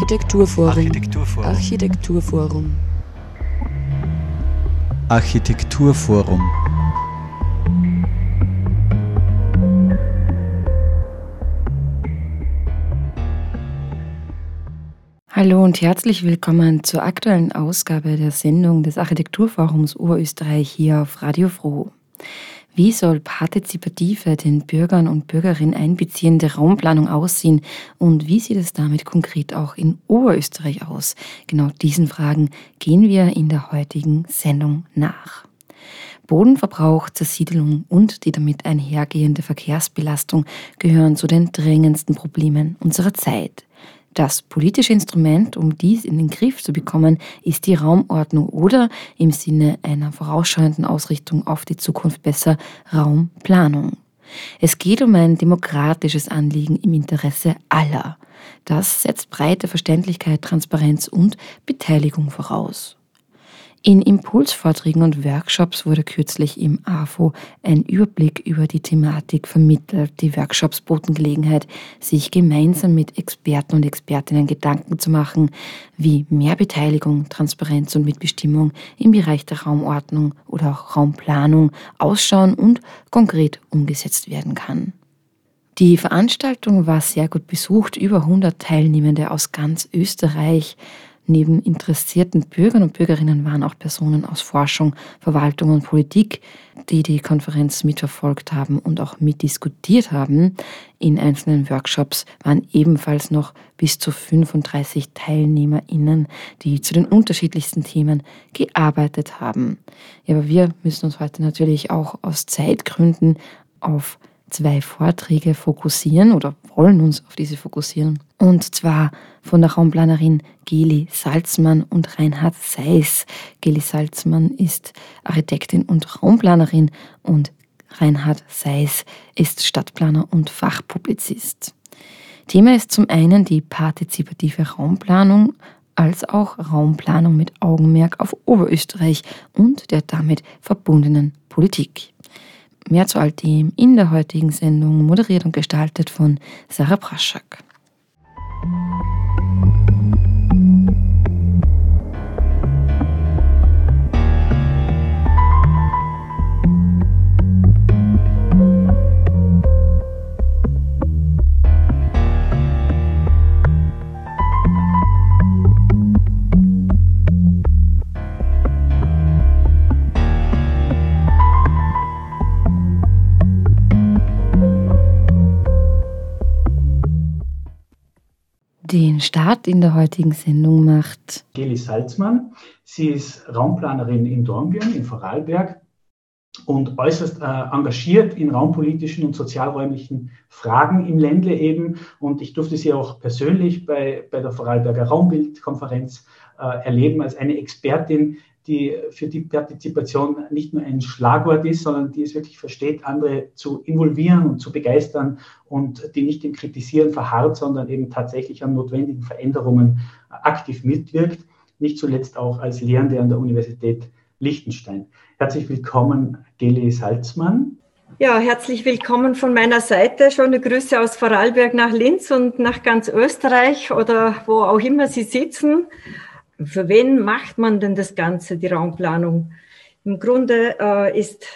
Architekturforum. Architekturforum. Architekturforum. Architekturforum. Hallo und herzlich willkommen zur aktuellen Ausgabe der Sendung des Architekturforums Oberösterreich hier auf Radio Froh. Wie soll partizipative, den Bürgern und Bürgerinnen einbeziehende Raumplanung aussehen und wie sieht es damit konkret auch in Oberösterreich aus? Genau diesen Fragen gehen wir in der heutigen Sendung nach. Bodenverbrauch, Zersiedelung und die damit einhergehende Verkehrsbelastung gehören zu den drängendsten Problemen unserer Zeit. Das politische Instrument, um dies in den Griff zu bekommen, ist die Raumordnung oder im Sinne einer vorausschauenden Ausrichtung auf die Zukunft besser Raumplanung. Es geht um ein demokratisches Anliegen im Interesse aller. Das setzt breite Verständlichkeit, Transparenz und Beteiligung voraus. In Impulsvorträgen und Workshops wurde kürzlich im AFO ein Überblick über die Thematik vermittelt. Die Workshops boten Gelegenheit, sich gemeinsam mit Experten und Expertinnen Gedanken zu machen, wie mehr Beteiligung, Transparenz und Mitbestimmung im Bereich der Raumordnung oder auch Raumplanung ausschauen und konkret umgesetzt werden kann. Die Veranstaltung war sehr gut besucht, über 100 Teilnehmende aus ganz Österreich Neben interessierten Bürgern und Bürgerinnen waren auch Personen aus Forschung, Verwaltung und Politik, die die Konferenz mitverfolgt haben und auch mitdiskutiert haben. In einzelnen Workshops waren ebenfalls noch bis zu 35 TeilnehmerInnen, die zu den unterschiedlichsten Themen gearbeitet haben. Ja, aber wir müssen uns heute natürlich auch aus Zeitgründen auf zwei Vorträge fokussieren oder wollen uns auf diese fokussieren. Und zwar von der Raumplanerin Geli Salzmann und Reinhard Seiss. Geli Salzmann ist Architektin und Raumplanerin und Reinhard Seiss ist Stadtplaner und Fachpublizist. Thema ist zum einen die partizipative Raumplanung als auch Raumplanung mit Augenmerk auf Oberösterreich und der damit verbundenen Politik. Mehr zu all dem in der heutigen Sendung, moderiert und gestaltet von Sarah Praschak. Den Start in der heutigen Sendung macht Geli Salzmann. Sie ist Raumplanerin in Dornbirn, in Vorarlberg und äußerst äh, engagiert in raumpolitischen und sozialräumlichen Fragen im Ländle eben. Und ich durfte sie auch persönlich bei, bei der Vorarlberger Raumbildkonferenz äh, erleben als eine Expertin, die für die Partizipation nicht nur ein Schlagwort ist, sondern die es wirklich versteht, andere zu involvieren und zu begeistern und die nicht im Kritisieren verharrt, sondern eben tatsächlich an notwendigen Veränderungen aktiv mitwirkt, nicht zuletzt auch als Lehrende an der Universität Liechtenstein. Herzlich willkommen, Geli Salzmann. Ja, herzlich willkommen von meiner Seite. Schöne Grüße aus Vorarlberg nach Linz und nach ganz Österreich oder wo auch immer Sie sitzen. Für wen macht man denn das Ganze, die Raumplanung? Im Grunde äh, ist,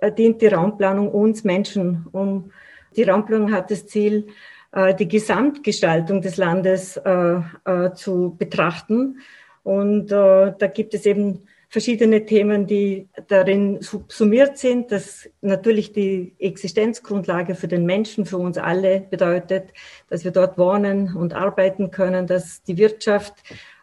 äh, dient die Raumplanung uns Menschen. Um, die Raumplanung hat das Ziel, äh, die Gesamtgestaltung des Landes äh, äh, zu betrachten. Und äh, da gibt es eben verschiedene Themen, die darin subsumiert sind, das natürlich die Existenzgrundlage für den Menschen, für uns alle bedeutet, dass wir dort wohnen und arbeiten können, dass die Wirtschaft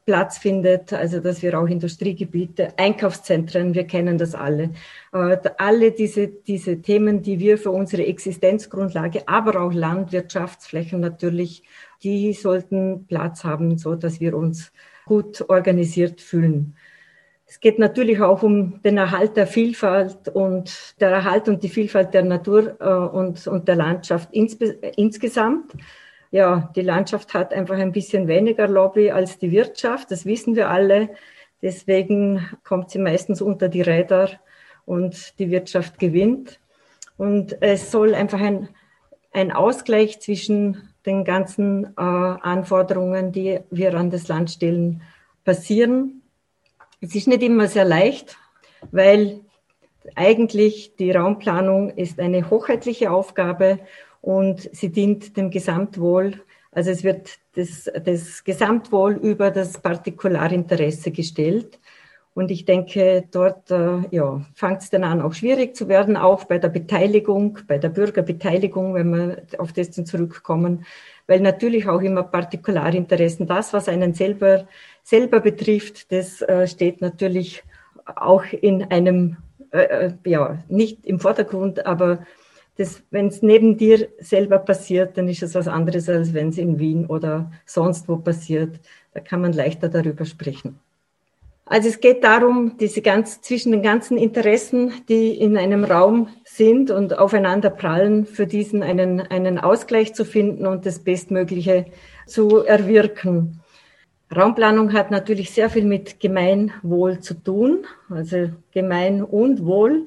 Platz findet, also dass wir auch Industriegebiete, Einkaufszentren, wir kennen das alle. Äh, alle diese, diese Themen, die wir für unsere Existenzgrundlage, aber auch Landwirtschaftsflächen natürlich, die sollten Platz haben, so dass wir uns gut organisiert fühlen. Es geht natürlich auch um den Erhalt der Vielfalt und der Erhalt und die Vielfalt der Natur äh, und, und der Landschaft ins, insgesamt ja, die Landschaft hat einfach ein bisschen weniger Lobby als die Wirtschaft, das wissen wir alle. Deswegen kommt sie meistens unter die Räder und die Wirtschaft gewinnt. Und es soll einfach ein, ein Ausgleich zwischen den ganzen äh, Anforderungen, die wir an das Land stellen, passieren. Es ist nicht immer sehr leicht, weil eigentlich die Raumplanung ist eine hoheitliche Aufgabe und sie dient dem Gesamtwohl. Also es wird das, das Gesamtwohl über das Partikularinteresse gestellt. Und ich denke, dort äh, ja, fängt es dann an, auch schwierig zu werden, auch bei der Beteiligung, bei der Bürgerbeteiligung, wenn wir auf das zurückkommen, weil natürlich auch immer Partikularinteressen, das, was einen selber, selber betrifft, das äh, steht natürlich auch in einem, äh, äh ja, nicht im Vordergrund, aber wenn es neben dir selber passiert, dann ist es was anderes, als wenn es in Wien oder sonst wo passiert. Da kann man leichter darüber sprechen. Also es geht darum, diese ganz, zwischen den ganzen Interessen, die in einem Raum sind und aufeinander prallen, für diesen einen, einen Ausgleich zu finden und das Bestmögliche zu erwirken. Raumplanung hat natürlich sehr viel mit Gemeinwohl zu tun, also Gemein und Wohl.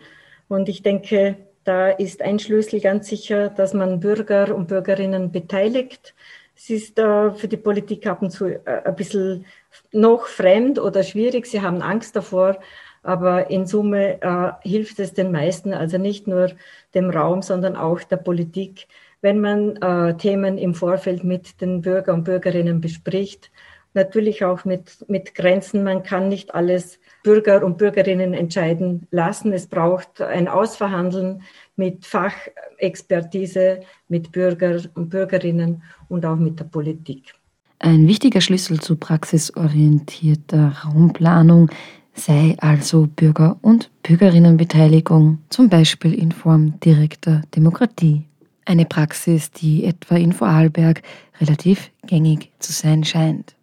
Und ich denke, da ist ein Schlüssel ganz sicher, dass man Bürger und Bürgerinnen beteiligt. Es ist für die Politik ab und zu äh, ein bisschen noch fremd oder schwierig. Sie haben Angst davor. Aber in Summe äh, hilft es den meisten, also nicht nur dem Raum, sondern auch der Politik, wenn man äh, Themen im Vorfeld mit den Bürger und Bürgerinnen bespricht. Natürlich auch mit, mit Grenzen. Man kann nicht alles Bürger und Bürgerinnen entscheiden lassen. Es braucht ein Ausverhandeln mit Fachexpertise, mit Bürger und Bürgerinnen und auch mit der Politik. Ein wichtiger Schlüssel zu praxisorientierter Raumplanung sei also Bürger- und Bürgerinnenbeteiligung, zum Beispiel in Form direkter Demokratie. Eine Praxis, die etwa in Vorarlberg relativ gängig zu sein scheint.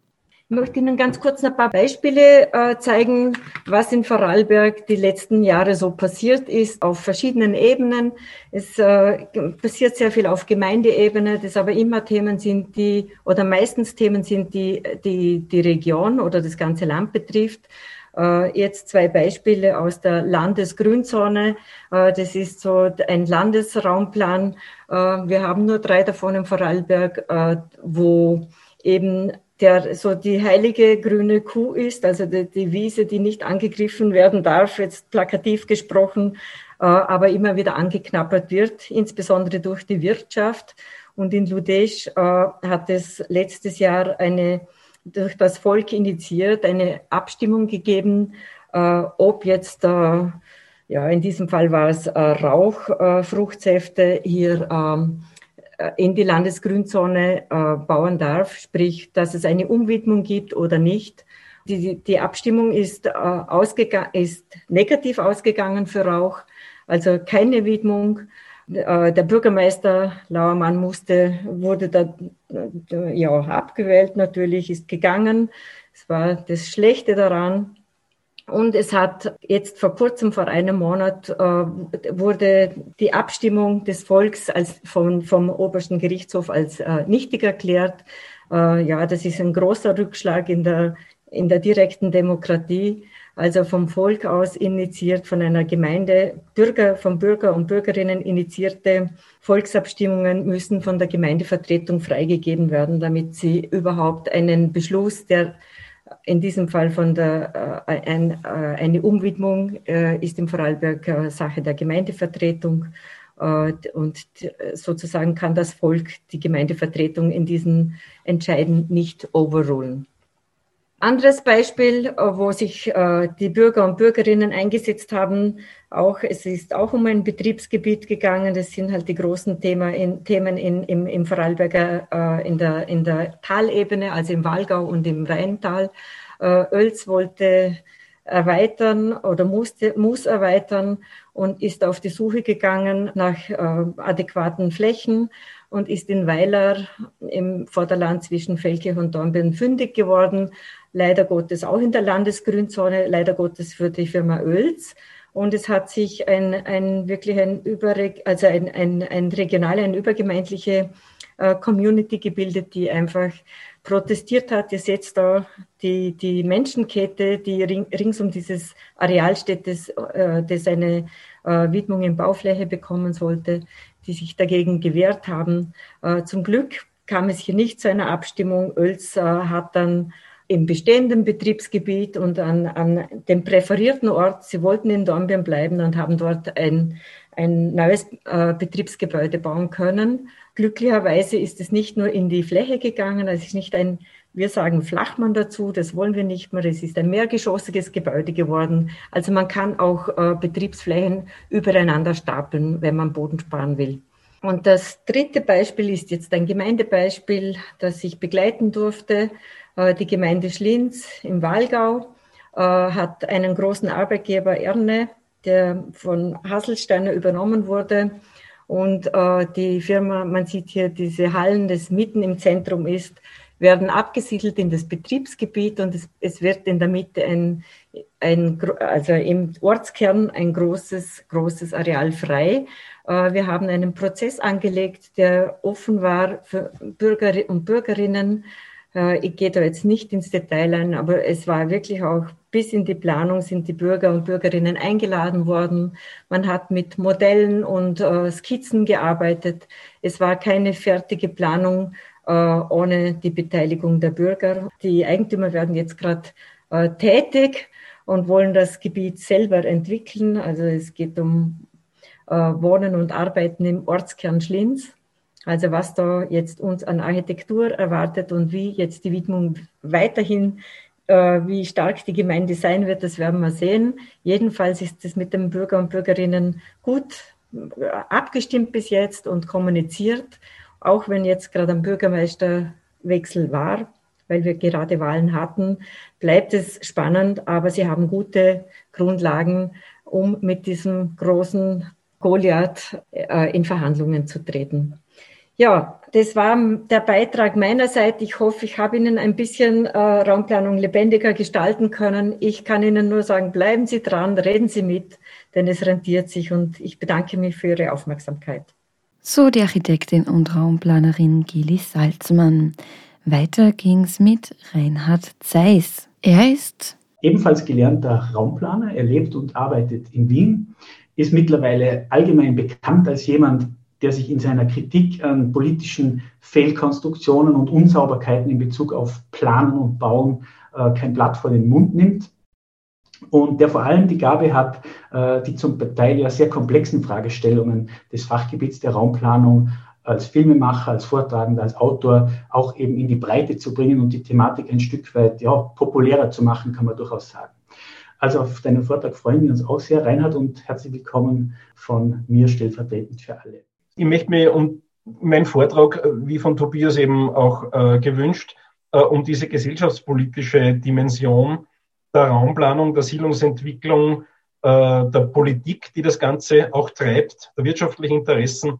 Ich möchte Ihnen ganz kurz ein paar Beispiele äh, zeigen, was in Vorarlberg die letzten Jahre so passiert ist, auf verschiedenen Ebenen. Es äh, passiert sehr viel auf Gemeindeebene, das aber immer Themen sind, die, oder meistens Themen sind, die die, die Region oder das ganze Land betrifft. Äh, jetzt zwei Beispiele aus der Landesgrünzone. Das ist so ein Landesraumplan. Wir haben nur drei davon in Vorarlberg, wo eben der so die heilige grüne Kuh ist, also die, die Wiese, die nicht angegriffen werden darf, jetzt plakativ gesprochen, äh, aber immer wieder angeknappert wird, insbesondere durch die Wirtschaft. Und in Ludesch äh, hat es letztes Jahr eine durch das Volk initiiert eine Abstimmung gegeben, äh, ob jetzt äh, ja in diesem Fall war es äh, Rauchfruchtsäfte äh, hier ähm, äh, in die Landesgrünzone äh, bauen darf, sprich, dass es eine Umwidmung gibt oder nicht. Die, die Abstimmung ist, äh, ausgegangen, ist negativ ausgegangen für Rauch, also keine Widmung. Äh, der Bürgermeister Lauermann musste, wurde da äh, ja, abgewählt natürlich, ist gegangen. Es war das Schlechte daran. Und es hat jetzt vor kurzem, vor einem Monat, äh, wurde die Abstimmung des Volks als vom, vom obersten Gerichtshof als äh, nichtig erklärt. Äh, ja, das ist ein großer Rückschlag in der, in der direkten Demokratie. Also vom Volk aus initiiert, von einer Gemeinde, Bürger, von Bürger und Bürgerinnen initiierte Volksabstimmungen müssen von der Gemeindevertretung freigegeben werden, damit sie überhaupt einen Beschluss, der in diesem Fall von der, äh, ein, äh, eine Umwidmung äh, ist im Vorarlberg äh, Sache der Gemeindevertretung äh, und sozusagen kann das Volk die Gemeindevertretung in diesen Entscheiden nicht overrulen. Anderes Beispiel, äh, wo sich äh, die Bürger und Bürgerinnen eingesetzt haben, auch, es ist auch um ein Betriebsgebiet gegangen. Das sind halt die großen Thema in, Themen in, im, im Vorarlberger, äh, in, der, in der Talebene, also im Walgau und im Rheintal. Äh, Oels wollte erweitern oder musste, muss erweitern und ist auf die Suche gegangen nach äh, adäquaten Flächen und ist in Weiler im Vorderland zwischen Felke und Dornbirn fündig geworden. Leider Gottes auch in der Landesgrünzone, leider Gottes für die Firma Oels. Und es hat sich ein, ein wirklich ein, Überreg also ein, ein, ein regionale, eine übergemeindliche äh, Community gebildet, die einfach protestiert hat, dass jetzt da die, die Menschenkette, die ring, rings um dieses Areal steht, das, äh, das eine äh, Widmung in Baufläche bekommen sollte, die sich dagegen gewehrt haben. Zum Glück kam es hier nicht zu einer Abstimmung. Oels hat dann im bestehenden Betriebsgebiet und an, an dem präferierten Ort, sie wollten in Dornbirn bleiben und haben dort ein, ein neues äh, Betriebsgebäude bauen können. Glücklicherweise ist es nicht nur in die Fläche gegangen, es ist nicht ein, wir sagen Flachmann dazu, das wollen wir nicht mehr, es ist ein mehrgeschossiges Gebäude geworden. Also man kann auch äh, Betriebsflächen übereinander stapeln, wenn man Boden sparen will. Und das dritte Beispiel ist jetzt ein Gemeindebeispiel, das ich begleiten durfte. Äh, die Gemeinde Schlinz im Walgau äh, hat einen großen Arbeitgeber Erne, der von Hasselsteiner übernommen wurde. Und äh, die Firma, man sieht hier diese Hallen, das mitten im Zentrum ist, werden abgesiedelt in das Betriebsgebiet und es, es wird in der Mitte ein, ein, also im Ortskern ein großes, großes Areal frei. Wir haben einen Prozess angelegt, der offen war für Bürger und Bürgerinnen. Äh, ich gehe da jetzt nicht ins Detail ein, aber es war wirklich auch bis in die Planung sind die Bürger und Bürgerinnen eingeladen worden. Man hat mit Modellen und äh, Skizzen gearbeitet. Es war keine fertige Planung ohne die Beteiligung der Bürger. Die Eigentümer werden jetzt gerade tätig und wollen das Gebiet selber entwickeln. Also es geht um äh, Wohnen und Arbeiten im Ortskern Schlinz. Also was da jetzt uns an Architektur erwartet und wie jetzt die Widmung weiterhin, äh, wie stark die Gemeinde sein wird, das werden wir sehen. Jedenfalls ist es mit den Bürger und Bürgerinnen gut äh, abgestimmt bis jetzt und kommuniziert, auch wenn jetzt gerade ein Bürgermeisterwechsel war, weil wir gerade Wahlen hatten, bleibt es spannend, aber sie haben gute Grundlagen, um mit diesem großen Goliath äh, in Verhandlungen zu treten. Ja, das war der Beitrag meinerseits. Ich hoffe, ich habe Ihnen ein bisschen äh, Raumplanung lebendiger gestalten können. Ich kann Ihnen nur sagen, bleiben Sie dran, reden Sie mit, denn es rentiert sich und ich bedanke mich für Ihre Aufmerksamkeit. So die Architektin und Raumplanerin Gili Salzmann. Weiter ging's mit Reinhard Zeiss. Er ist ebenfalls gelernter Raumplaner. Er lebt und arbeitet in Wien ist mittlerweile allgemein bekannt als jemand, der sich in seiner Kritik an politischen Fehlkonstruktionen und Unsauberkeiten in Bezug auf Planen und Bauen äh, kein Blatt vor den Mund nimmt und der vor allem die Gabe hat, äh, die zum Teil ja sehr komplexen Fragestellungen des Fachgebiets der Raumplanung als Filmemacher, als Vortragender, als Autor auch eben in die Breite zu bringen und die Thematik ein Stück weit ja, populärer zu machen, kann man durchaus sagen. Also auf deinen Vortrag freuen wir uns auch sehr. Reinhard und herzlich willkommen von mir stellvertretend für alle. Ich möchte mir um meinen Vortrag, wie von Tobias eben auch äh, gewünscht, äh, um diese gesellschaftspolitische Dimension der Raumplanung, der Siedlungsentwicklung, äh, der Politik, die das Ganze auch treibt, der wirtschaftlichen Interessen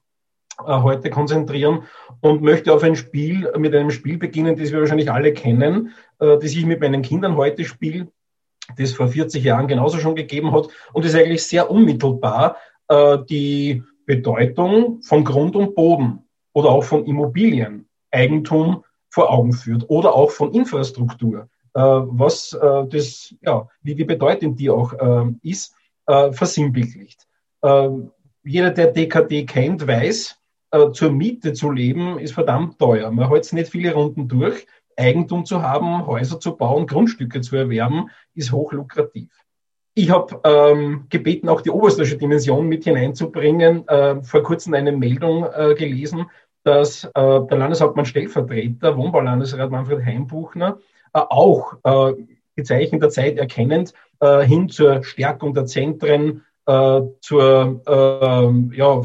äh, heute konzentrieren und möchte auf ein Spiel, mit einem Spiel beginnen, das wir wahrscheinlich alle kennen, äh, das ich mit meinen Kindern heute spiele das vor 40 Jahren genauso schon gegeben hat und ist eigentlich sehr unmittelbar äh, die Bedeutung von Grund und Boden oder auch von Immobilien, Eigentum vor Augen führt oder auch von Infrastruktur, äh, was äh, das, ja, wie, wie bedeutend die auch äh, ist, äh, versinnbildlicht. Äh, jeder, der DKD kennt, weiß, zur Miete zu leben ist verdammt teuer. Man hält nicht viele Runden durch. Eigentum zu haben, Häuser zu bauen, Grundstücke zu erwerben, ist hochlukrativ. Ich habe ähm, gebeten, auch die oberste Dimension mit hineinzubringen. Äh, vor kurzem eine Meldung äh, gelesen, dass äh, der Landeshauptmann Stellvertreter, Wohnbaulandesrat Manfred Heimbuchner, äh, auch äh, die Zeichen der Zeit erkennend äh, hin zur Stärkung der Zentren, zur ja,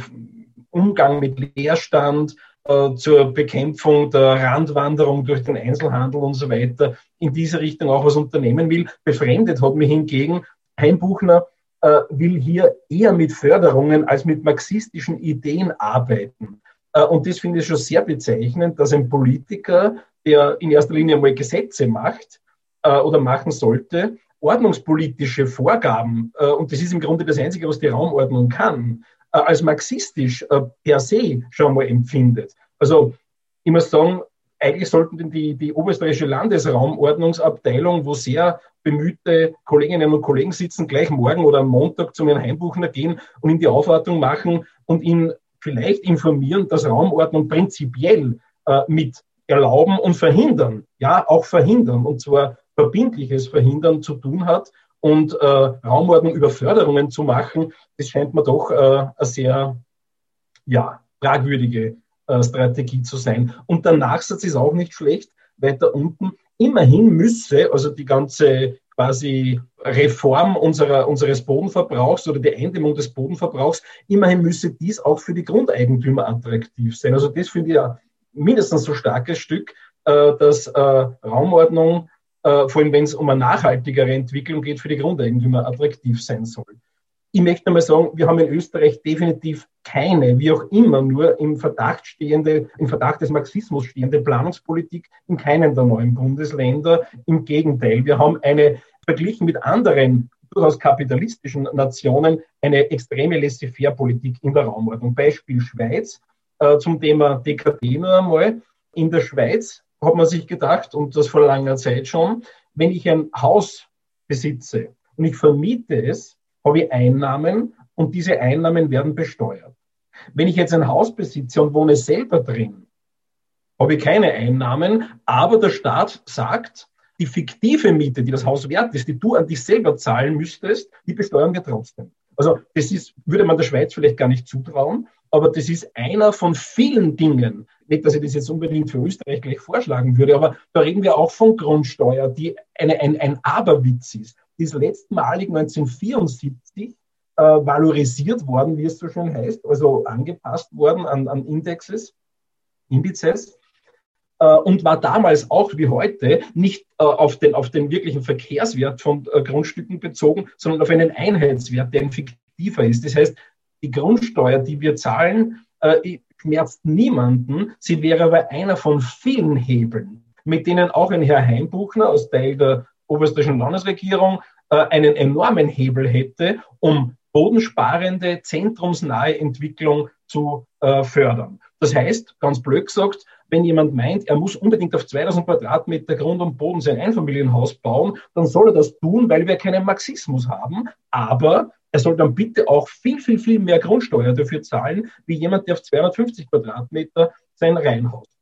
Umgang mit Leerstand, äh, zur Bekämpfung der Randwanderung durch den Einzelhandel und so weiter in diese Richtung auch was unternehmen will. Befremdet hat mich hingegen Heimbuchner äh, will hier eher mit Förderungen als mit marxistischen Ideen arbeiten. Äh, und das finde ich schon sehr bezeichnend, dass ein Politiker, der in erster Linie mal Gesetze macht äh, oder machen sollte, ordnungspolitische Vorgaben, äh, und das ist im Grunde das Einzige, was die Raumordnung kann, äh, als marxistisch äh, per se schon mal empfindet. Also ich muss sagen, eigentlich sollten die, die oberösterreichische Landesraumordnungsabteilung, wo sehr bemühte Kolleginnen und Kollegen sitzen, gleich morgen oder am Montag zu Herrn Heimbuchner gehen und ihm die Aufwartung machen und ihn vielleicht informieren, dass Raumordnung prinzipiell äh, mit erlauben und verhindern, ja, auch verhindern, und zwar verbindliches Verhindern zu tun hat und äh, Raumordnung über Förderungen zu machen, das scheint mir doch äh, eine sehr ja, fragwürdige äh, Strategie zu sein. Und der Nachsatz ist auch nicht schlecht, weiter unten. Immerhin müsse, also die ganze quasi Reform unserer, unseres Bodenverbrauchs oder die Eindämmung des Bodenverbrauchs, immerhin müsse dies auch für die Grundeigentümer attraktiv sein. Also das finde ich ja mindestens so starkes Stück, äh, dass äh, Raumordnung, äh, vor allem wenn es um eine nachhaltigere Entwicklung geht, für die Grundeigentümer attraktiv sein soll. Ich möchte mal sagen, wir haben in Österreich definitiv keine, wie auch immer, nur im Verdacht stehende, im Verdacht des Marxismus stehende Planungspolitik in keinem der neuen Bundesländer. Im Gegenteil, wir haben eine, verglichen mit anderen durchaus kapitalistischen Nationen, eine extreme Laissez-faire-Politik in der Raumordnung. Beispiel Schweiz äh, zum Thema DKT nur einmal. In der Schweiz hat man sich gedacht, und das vor langer Zeit schon, wenn ich ein Haus besitze und ich vermiete es, habe ich Einnahmen und diese Einnahmen werden besteuert. Wenn ich jetzt ein Haus besitze und wohne selber drin, habe ich keine Einnahmen, aber der Staat sagt, die fiktive Miete, die das Haus wert ist, die du an dich selber zahlen müsstest, die besteuern wir trotzdem. Also das ist, würde man der Schweiz vielleicht gar nicht zutrauen, aber das ist einer von vielen Dingen. Nicht, dass ich das jetzt unbedingt für Österreich gleich vorschlagen würde, aber da reden wir auch von Grundsteuer, die eine, ein, ein Aberwitz ist. Ist letztmalig 1974 äh, valorisiert worden, wie es so schön heißt, also angepasst worden an, an Indexes, Indizes äh, und war damals auch wie heute nicht äh, auf, den, auf den wirklichen Verkehrswert von äh, Grundstücken bezogen, sondern auf einen Einheitswert, der ein fiktiver ist. Das heißt, die Grundsteuer, die wir zahlen, schmerzt niemanden. Sie wäre aber einer von vielen Hebeln, mit denen auch ein Herr Heimbuchner aus Teil der oberösterreichischen Landesregierung einen enormen Hebel hätte, um bodensparende, zentrumsnahe Entwicklung zu äh, fördern. Das heißt, ganz blöd gesagt, wenn jemand meint, er muss unbedingt auf 2000 Quadratmeter Grund und Boden sein Einfamilienhaus bauen, dann soll er das tun, weil wir keinen Marxismus haben. Aber er soll dann bitte auch viel, viel, viel mehr Grundsteuer dafür zahlen, wie jemand, der auf 250 Quadratmeter sein Reihenhaus.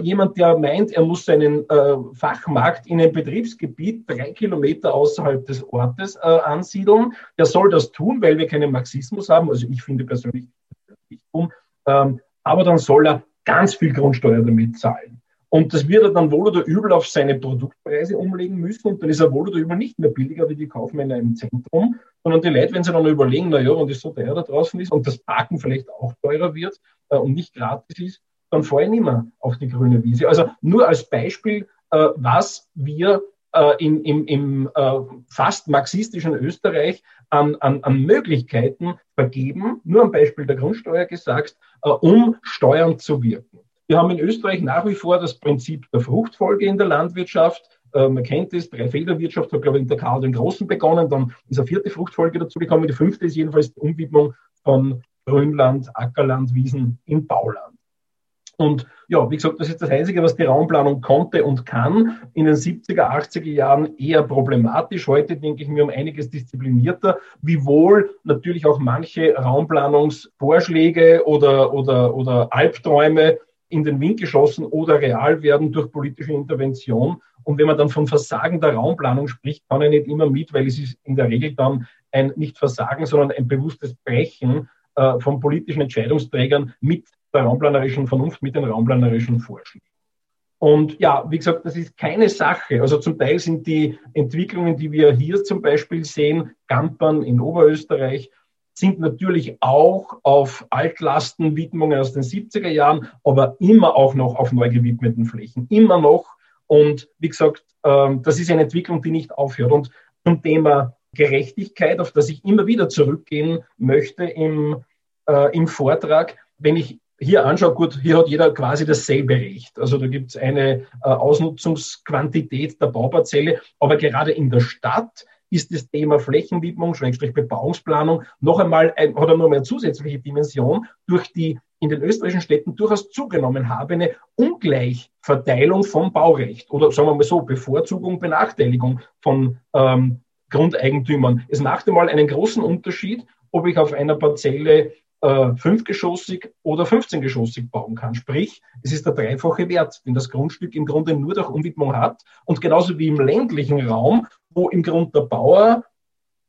Jemand, der meint, er muss seinen äh, Fachmarkt in einem Betriebsgebiet drei Kilometer außerhalb des Ortes äh, ansiedeln, der soll das tun, weil wir keinen Marxismus haben. Also ich finde persönlich nicht um. Ähm, aber dann soll er ganz viel Grundsteuer damit zahlen. Und das wird er dann wohl oder übel auf seine Produktpreise umlegen müssen und dann ist er wohl oder übel nicht mehr billiger wie die Kaufmänner im Zentrum, sondern die Leute, wenn sie dann überlegen, na ja, und es so teuer da draußen ist und das Parken vielleicht auch teurer wird äh, und nicht gratis ist, dann fahre ich nicht mehr auf die grüne Wiese. Also nur als Beispiel, äh, was wir äh, in, im, im äh, fast marxistischen Österreich an, an, an Möglichkeiten vergeben, nur am Beispiel der Grundsteuer gesagt, äh, um Steuern zu wirken. Wir haben in Österreich nach wie vor das Prinzip der Fruchtfolge in der Landwirtschaft. Äh, man kennt es, Dreifelderwirtschaft hat, glaube ich, in der Karl den Großen begonnen, dann ist eine vierte Fruchtfolge dazu gekommen. Die fünfte ist jedenfalls die Umwidmung von Grünland, Ackerland, Wiesen in Bauland. Und ja, wie gesagt, das ist das Einzige, was die Raumplanung konnte und kann. In den 70er, 80er Jahren eher problematisch. Heute denke ich mir um einiges disziplinierter, wiewohl natürlich auch manche Raumplanungsvorschläge oder, oder, oder Albträume in den Wind geschossen oder real werden durch politische Intervention. Und wenn man dann von Versagen der Raumplanung spricht, kann er nicht immer mit, weil es ist in der Regel dann ein nicht Versagen, sondern ein bewusstes Brechen äh, von politischen Entscheidungsträgern mit der raumplanerischen Vernunft, mit den raumplanerischen Vorschlägen. Und ja, wie gesagt, das ist keine Sache. Also zum Teil sind die Entwicklungen, die wir hier zum Beispiel sehen, Gampern in Oberösterreich, sind natürlich auch auf Altlastenwidmungen aus den 70er Jahren, aber immer auch noch auf neu gewidmeten Flächen. Immer noch. Und wie gesagt, ähm, das ist eine Entwicklung, die nicht aufhört. Und zum Thema Gerechtigkeit, auf das ich immer wieder zurückgehen möchte im, äh, im Vortrag, wenn ich hier anschaue, gut, hier hat jeder quasi dasselbe Recht. Also da gibt es eine äh, Ausnutzungsquantität der Bauparzelle, aber gerade in der Stadt ist das Thema Flächenwidmung, Schrägstrich Bebauungsplanung noch einmal, ein, hat er noch eine zusätzliche Dimension durch die in den österreichischen Städten durchaus zugenommen habende Ungleichverteilung vom Baurecht oder sagen wir mal so, Bevorzugung, Benachteiligung von ähm, Grundeigentümern. Es macht einmal einen großen Unterschied, ob ich auf einer Parzelle äh, fünfgeschossig oder 15-geschossig bauen kann. Sprich, es ist der dreifache Wert, den das Grundstück im Grunde nur durch Umwidmung hat. Und genauso wie im ländlichen Raum, wo im Grunde der Bauer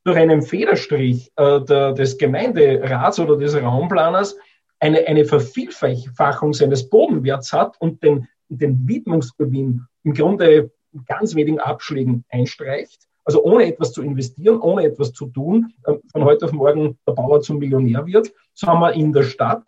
durch einen Federstrich äh, der, des Gemeinderats oder des Raumplaners eine, eine Vervielfachung seines Bodenwerts hat und den, den Widmungsgewinn im Grunde ganz wenigen Abschlägen einstreicht. Also ohne etwas zu investieren, ohne etwas zu tun, äh, von heute auf morgen der Bauer zum Millionär wird. So haben wir in der Stadt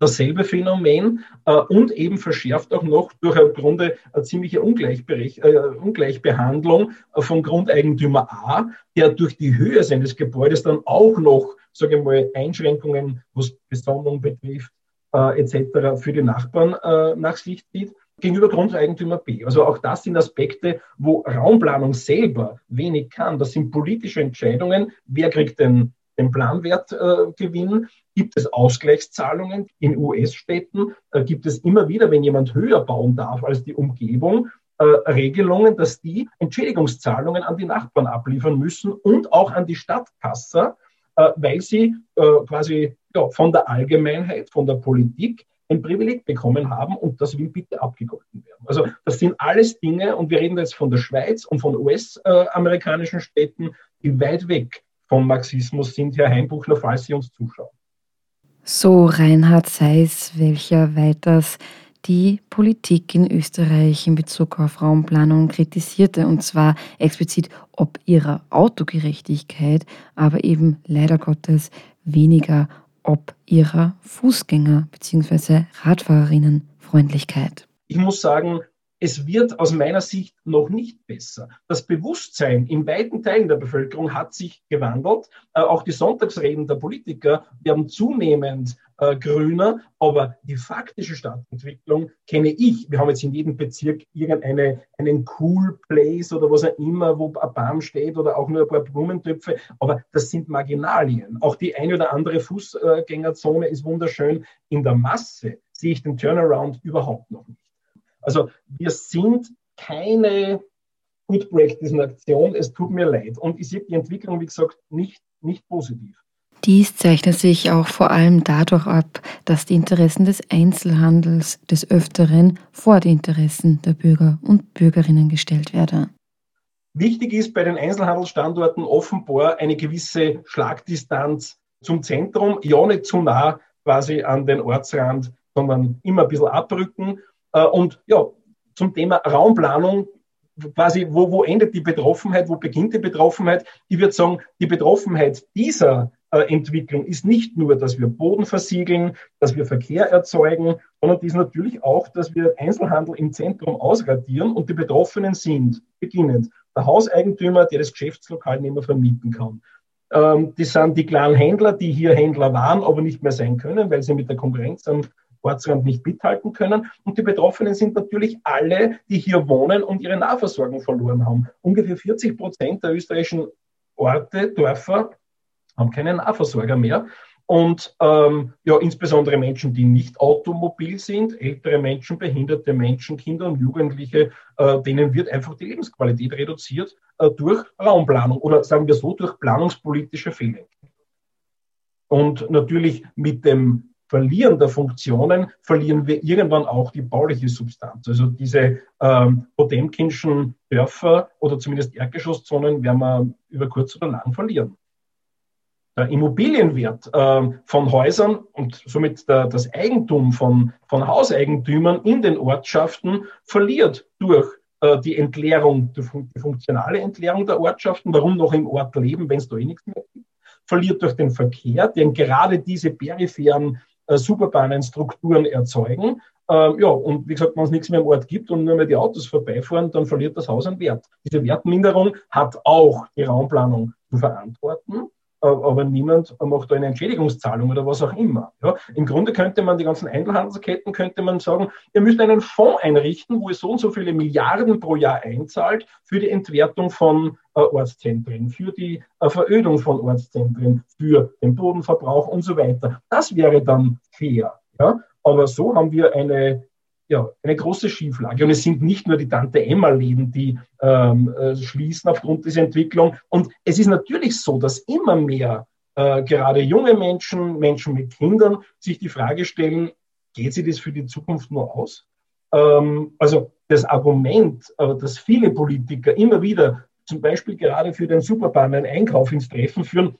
dasselbe Phänomen äh, und eben verschärft auch noch durch im Grunde eine ziemliche Ungleichberech äh, Ungleichbehandlung vom Grundeigentümer A, der durch die Höhe seines Gebäudes dann auch noch, sage ich mal, Einschränkungen, was Besonnung betrifft, äh, etc. für die Nachbarn äh, nach sich zieht gegenüber Grundeigentümer B. Also auch das sind Aspekte, wo Raumplanung selber wenig kann. Das sind politische Entscheidungen. Wer kriegt den, den Planwertgewinn? Äh, gibt es Ausgleichszahlungen in US-Städten? Äh, gibt es immer wieder, wenn jemand höher bauen darf als die Umgebung, äh, Regelungen, dass die Entschädigungszahlungen an die Nachbarn abliefern müssen und auch an die Stadtkasse, äh, weil sie äh, quasi ja, von der Allgemeinheit, von der Politik ein Privileg bekommen haben und das will bitte abgegolten werden. Also das sind alles Dinge und wir reden jetzt von der Schweiz und von US-amerikanischen Städten, die weit weg vom Marxismus sind, Herr Heimbuchler, falls Sie uns zuschauen. So Reinhard Seiss, welcher weiters die Politik in Österreich in Bezug auf Raumplanung kritisierte, und zwar explizit ob ihrer Autogerechtigkeit, aber eben leider Gottes weniger ob ihrer Fußgänger- bzw. Radfahrerinnenfreundlichkeit. Ich muss sagen, es wird aus meiner Sicht noch nicht besser. Das Bewusstsein in weiten Teilen der Bevölkerung hat sich gewandelt. Äh, auch die Sonntagsreden der Politiker werden zunehmend äh, grüner, aber die faktische Stadtentwicklung kenne ich. Wir haben jetzt in jedem Bezirk irgendeinen einen Cool Place oder was auch immer, wo ein Baum steht oder auch nur ein paar Blumentöpfe, aber das sind Marginalien. Auch die eine oder andere Fußgängerzone ist wunderschön. In der Masse sehe ich den Turnaround überhaupt noch nicht. Also wir sind keine Good Practice Nation. Es tut mir leid. Und ich sehe die Entwicklung, wie gesagt, nicht, nicht positiv. Dies zeichnet sich auch vor allem dadurch ab, dass die Interessen des Einzelhandels des Öfteren vor die Interessen der Bürger und Bürgerinnen gestellt werden. Wichtig ist bei den Einzelhandelsstandorten offenbar eine gewisse Schlagdistanz zum Zentrum, ja nicht zu nah quasi an den Ortsrand, sondern immer ein bisschen abrücken. Äh, und ja, zum Thema Raumplanung, quasi, wo, wo endet die Betroffenheit, wo beginnt die Betroffenheit? Ich würde sagen, die Betroffenheit dieser äh, Entwicklung ist nicht nur, dass wir Boden versiegeln, dass wir Verkehr erzeugen, sondern die ist natürlich auch, dass wir Einzelhandel im Zentrum ausradieren und die Betroffenen sind, beginnend, der Hauseigentümer, der das Geschäftslokal nicht mehr vermieten kann. Ähm, das sind die kleinen Händler, die hier Händler waren, aber nicht mehr sein können, weil sie mit der Konkurrenz am Ortsrand nicht mithalten können. Und die Betroffenen sind natürlich alle, die hier wohnen und ihre Nahversorgung verloren haben. Ungefähr 40 Prozent der österreichischen Orte, Dörfer haben keinen Nahversorger mehr. Und ähm, ja, insbesondere Menschen, die nicht automobil sind, ältere Menschen, behinderte Menschen, Kinder und Jugendliche, äh, denen wird einfach die Lebensqualität reduziert äh, durch Raumplanung oder sagen wir so, durch planungspolitische Fehler. Und natürlich mit dem Verlieren der Funktionen verlieren wir irgendwann auch die bauliche Substanz. Also diese ähm, Potemkinschen Dörfer oder zumindest Erdgeschosszonen werden wir über kurz oder lang verlieren. Der Immobilienwert äh, von Häusern und somit der, das Eigentum von, von Hauseigentümern in den Ortschaften verliert durch äh, die Entleerung, die, die funktionale Entleerung der Ortschaften. Warum noch im Ort leben, wenn es da eh nichts mehr gibt? Verliert durch den Verkehr, denn gerade diese peripheren äh, Superbahnenstrukturen erzeugen. Ähm, ja, und wie gesagt, wenn es nichts mehr im Ort gibt und nur mehr die Autos vorbeifahren, dann verliert das Haus an Wert. Diese Wertminderung hat auch die Raumplanung zu verantworten aber niemand macht da eine Entschädigungszahlung oder was auch immer. Ja, Im Grunde könnte man die ganzen Einzelhandelsketten, könnte man sagen, ihr müsst einen Fonds einrichten, wo ihr so und so viele Milliarden pro Jahr einzahlt für die Entwertung von äh, Ortszentren, für die äh, Verödung von Ortszentren, für den Bodenverbrauch und so weiter. Das wäre dann fair. Ja? Aber so haben wir eine ja, eine große Schieflage. Und es sind nicht nur die Tante-Emma-Läden, die ähm, äh, schließen aufgrund dieser Entwicklung. Und es ist natürlich so, dass immer mehr äh, gerade junge Menschen, Menschen mit Kindern sich die Frage stellen, geht sie das für die Zukunft nur aus? Ähm, also das Argument, äh, dass viele Politiker immer wieder zum Beispiel gerade für den Superbahn einen Einkauf ins Treffen führen,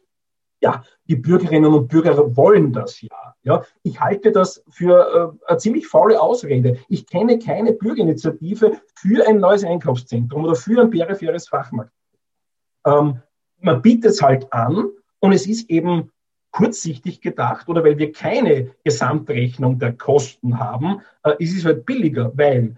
ja, die Bürgerinnen und Bürger wollen das ja. ja. Ich halte das für äh, eine ziemlich faule Ausrede. Ich kenne keine Bürgerinitiative für ein neues Einkaufszentrum oder für ein peripheres Fachmarkt. Ähm, man bietet es halt an und es ist eben kurzsichtig gedacht oder weil wir keine Gesamtrechnung der Kosten haben, äh, ist es halt billiger, weil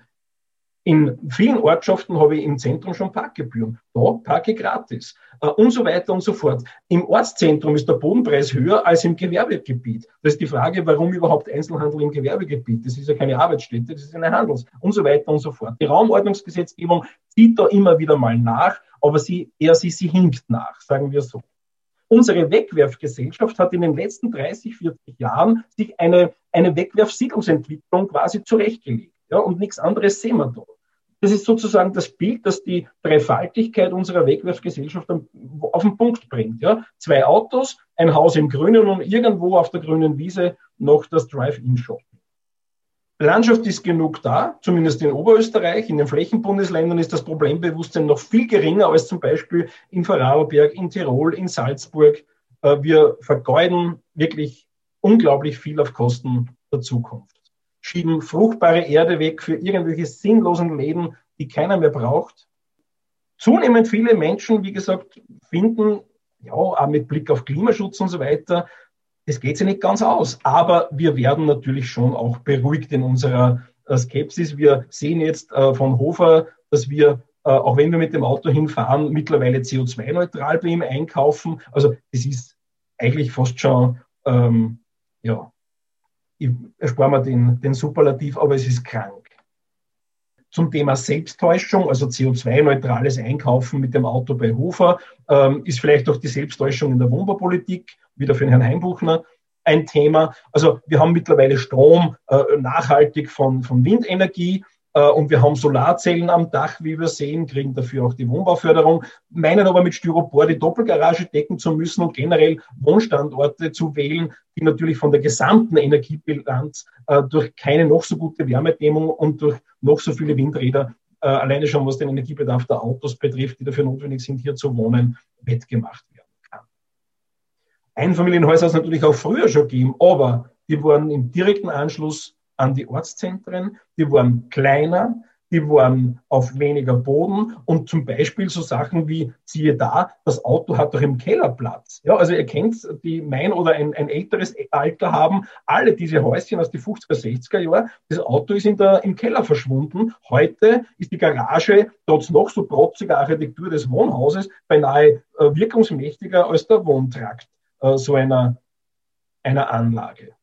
in vielen Ortschaften habe ich im Zentrum schon Parkgebühren. Da parke gratis. Äh, und so weiter und so fort. Im Ortszentrum ist der Bodenpreis höher als im Gewerbegebiet. Das ist die Frage, warum überhaupt Einzelhandel im Gewerbegebiet? Das ist ja keine Arbeitsstätte, das ist eine Handels- und so weiter und so fort. Die Raumordnungsgesetzgebung zieht da immer wieder mal nach, aber sie, eher sie, sie hinkt nach, sagen wir so. Unsere Wegwerfgesellschaft hat in den letzten 30, 40 Jahren sich eine, eine Wegwerfsiedlungsentwicklung quasi zurechtgelegt. Ja, und nichts anderes sehen wir da. Das ist sozusagen das Bild, das die Dreifaltigkeit unserer Wegwerfgesellschaft auf den Punkt bringt. Ja? Zwei Autos, ein Haus im Grünen und irgendwo auf der grünen Wiese noch das Drive-In-Shop. Landschaft ist genug da, zumindest in Oberösterreich. In den Flächenbundesländern ist das Problembewusstsein noch viel geringer als zum Beispiel in Vorarlberg, in Tirol, in Salzburg. Äh, wir vergeuden wirklich unglaublich viel auf Kosten der Zukunft schieben fruchtbare Erde weg für irgendwelche sinnlosen Läden, die keiner mehr braucht. Zunehmend viele Menschen, wie gesagt, finden, ja, auch mit Blick auf Klimaschutz und so weiter, es geht sich nicht ganz aus. Aber wir werden natürlich schon auch beruhigt in unserer äh, Skepsis. Wir sehen jetzt äh, von Hofer, dass wir, äh, auch wenn wir mit dem Auto hinfahren, mittlerweile CO2-neutral bei ihm einkaufen. Also es ist eigentlich fast schon, ähm, ja, ich erspare mir den, den Superlativ, aber es ist krank. Zum Thema Selbsttäuschung, also CO2-neutrales Einkaufen mit dem Auto bei Hofer, ähm, ist vielleicht auch die Selbsttäuschung in der Wohnbaupolitik, wieder für den Herrn Heimbuchner, ein Thema. Also wir haben mittlerweile Strom äh, nachhaltig von, von Windenergie. Äh, und wir haben Solarzellen am Dach, wie wir sehen, kriegen dafür auch die Wohnbauförderung, meinen aber mit Styropor die Doppelgarage decken zu müssen und generell Wohnstandorte zu wählen, die natürlich von der gesamten Energiebilanz äh, durch keine noch so gute Wärmedämmung und durch noch so viele Windräder, äh, alleine schon was den Energiebedarf der Autos betrifft, die dafür notwendig sind, hier zu wohnen, wettgemacht werden kann. Einfamilienhäuser es natürlich auch früher schon gegeben, aber die wurden im direkten Anschluss an die Ortszentren, die waren kleiner, die waren auf weniger Boden und zum Beispiel so Sachen wie, siehe da, das Auto hat doch im Keller Platz. Ja, also ihr kennt, die mein oder ein, ein älteres Alter haben, alle diese Häuschen aus den 50er, 60er Jahren, das Auto ist in der, im Keller verschwunden. Heute ist die Garage, trotz noch so protziger Architektur des Wohnhauses, beinahe äh, wirkungsmächtiger als der Wohntrakt äh, so einer, einer Anlage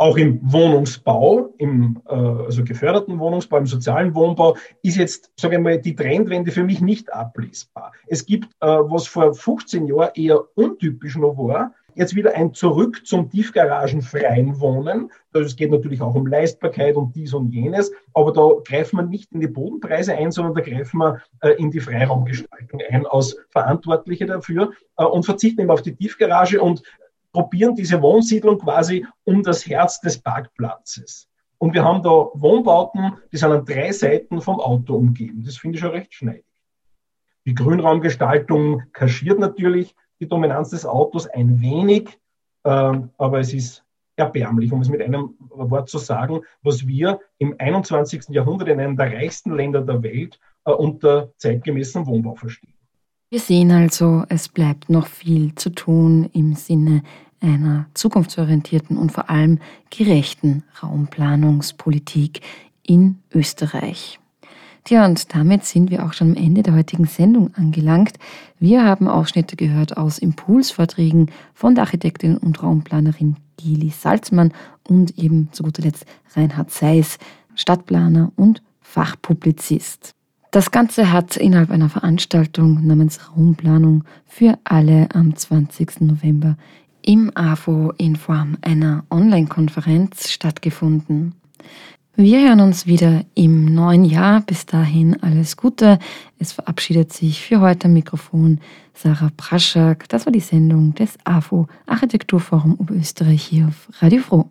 auch im Wohnungsbau, im äh, also geförderten Wohnungsbau, im sozialen Wohnbau, ist jetzt, sage ich mal, die Trendwende für mich nicht ablesbar. Es gibt, äh, was vor 15 Jahren eher untypisch noch war, jetzt wieder ein Zurück zum tiefgaragenfreien Wohnen. Es geht natürlich auch um Leistbarkeit und dies und jenes, aber da greifen wir nicht in die Bodenpreise ein, sondern da greifen wir äh, in die Freiraumgestaltung ein als Verantwortliche dafür äh, und verzichten eben auf die Tiefgarage und probieren diese Wohnsiedlung quasi um das Herz des Parkplatzes. Und wir haben da Wohnbauten, die sind an drei Seiten vom Auto umgeben. Das finde ich schon recht schneidig. Die Grünraumgestaltung kaschiert natürlich die Dominanz des Autos ein wenig, äh, aber es ist erbärmlich, um es mit einem Wort zu sagen, was wir im 21. Jahrhundert in einem der reichsten Länder der Welt äh, unter zeitgemäßem Wohnbau verstehen. Wir sehen also, es bleibt noch viel zu tun im Sinne einer zukunftsorientierten und vor allem gerechten Raumplanungspolitik in Österreich. Tja, und damit sind wir auch schon am Ende der heutigen Sendung angelangt. Wir haben Ausschnitte gehört aus Impulsvorträgen von der Architektin und Raumplanerin Gili Salzmann und eben zu guter Letzt Reinhard Seiss, Stadtplaner und Fachpublizist. Das Ganze hat innerhalb einer Veranstaltung namens Raumplanung für alle am 20. November im AFO in Form einer Online-Konferenz stattgefunden. Wir hören uns wieder im neuen Jahr. Bis dahin alles Gute. Es verabschiedet sich für heute am Mikrofon Sarah Praschak. Das war die Sendung des AFO Architekturforum Oberösterreich hier auf Radio Froh.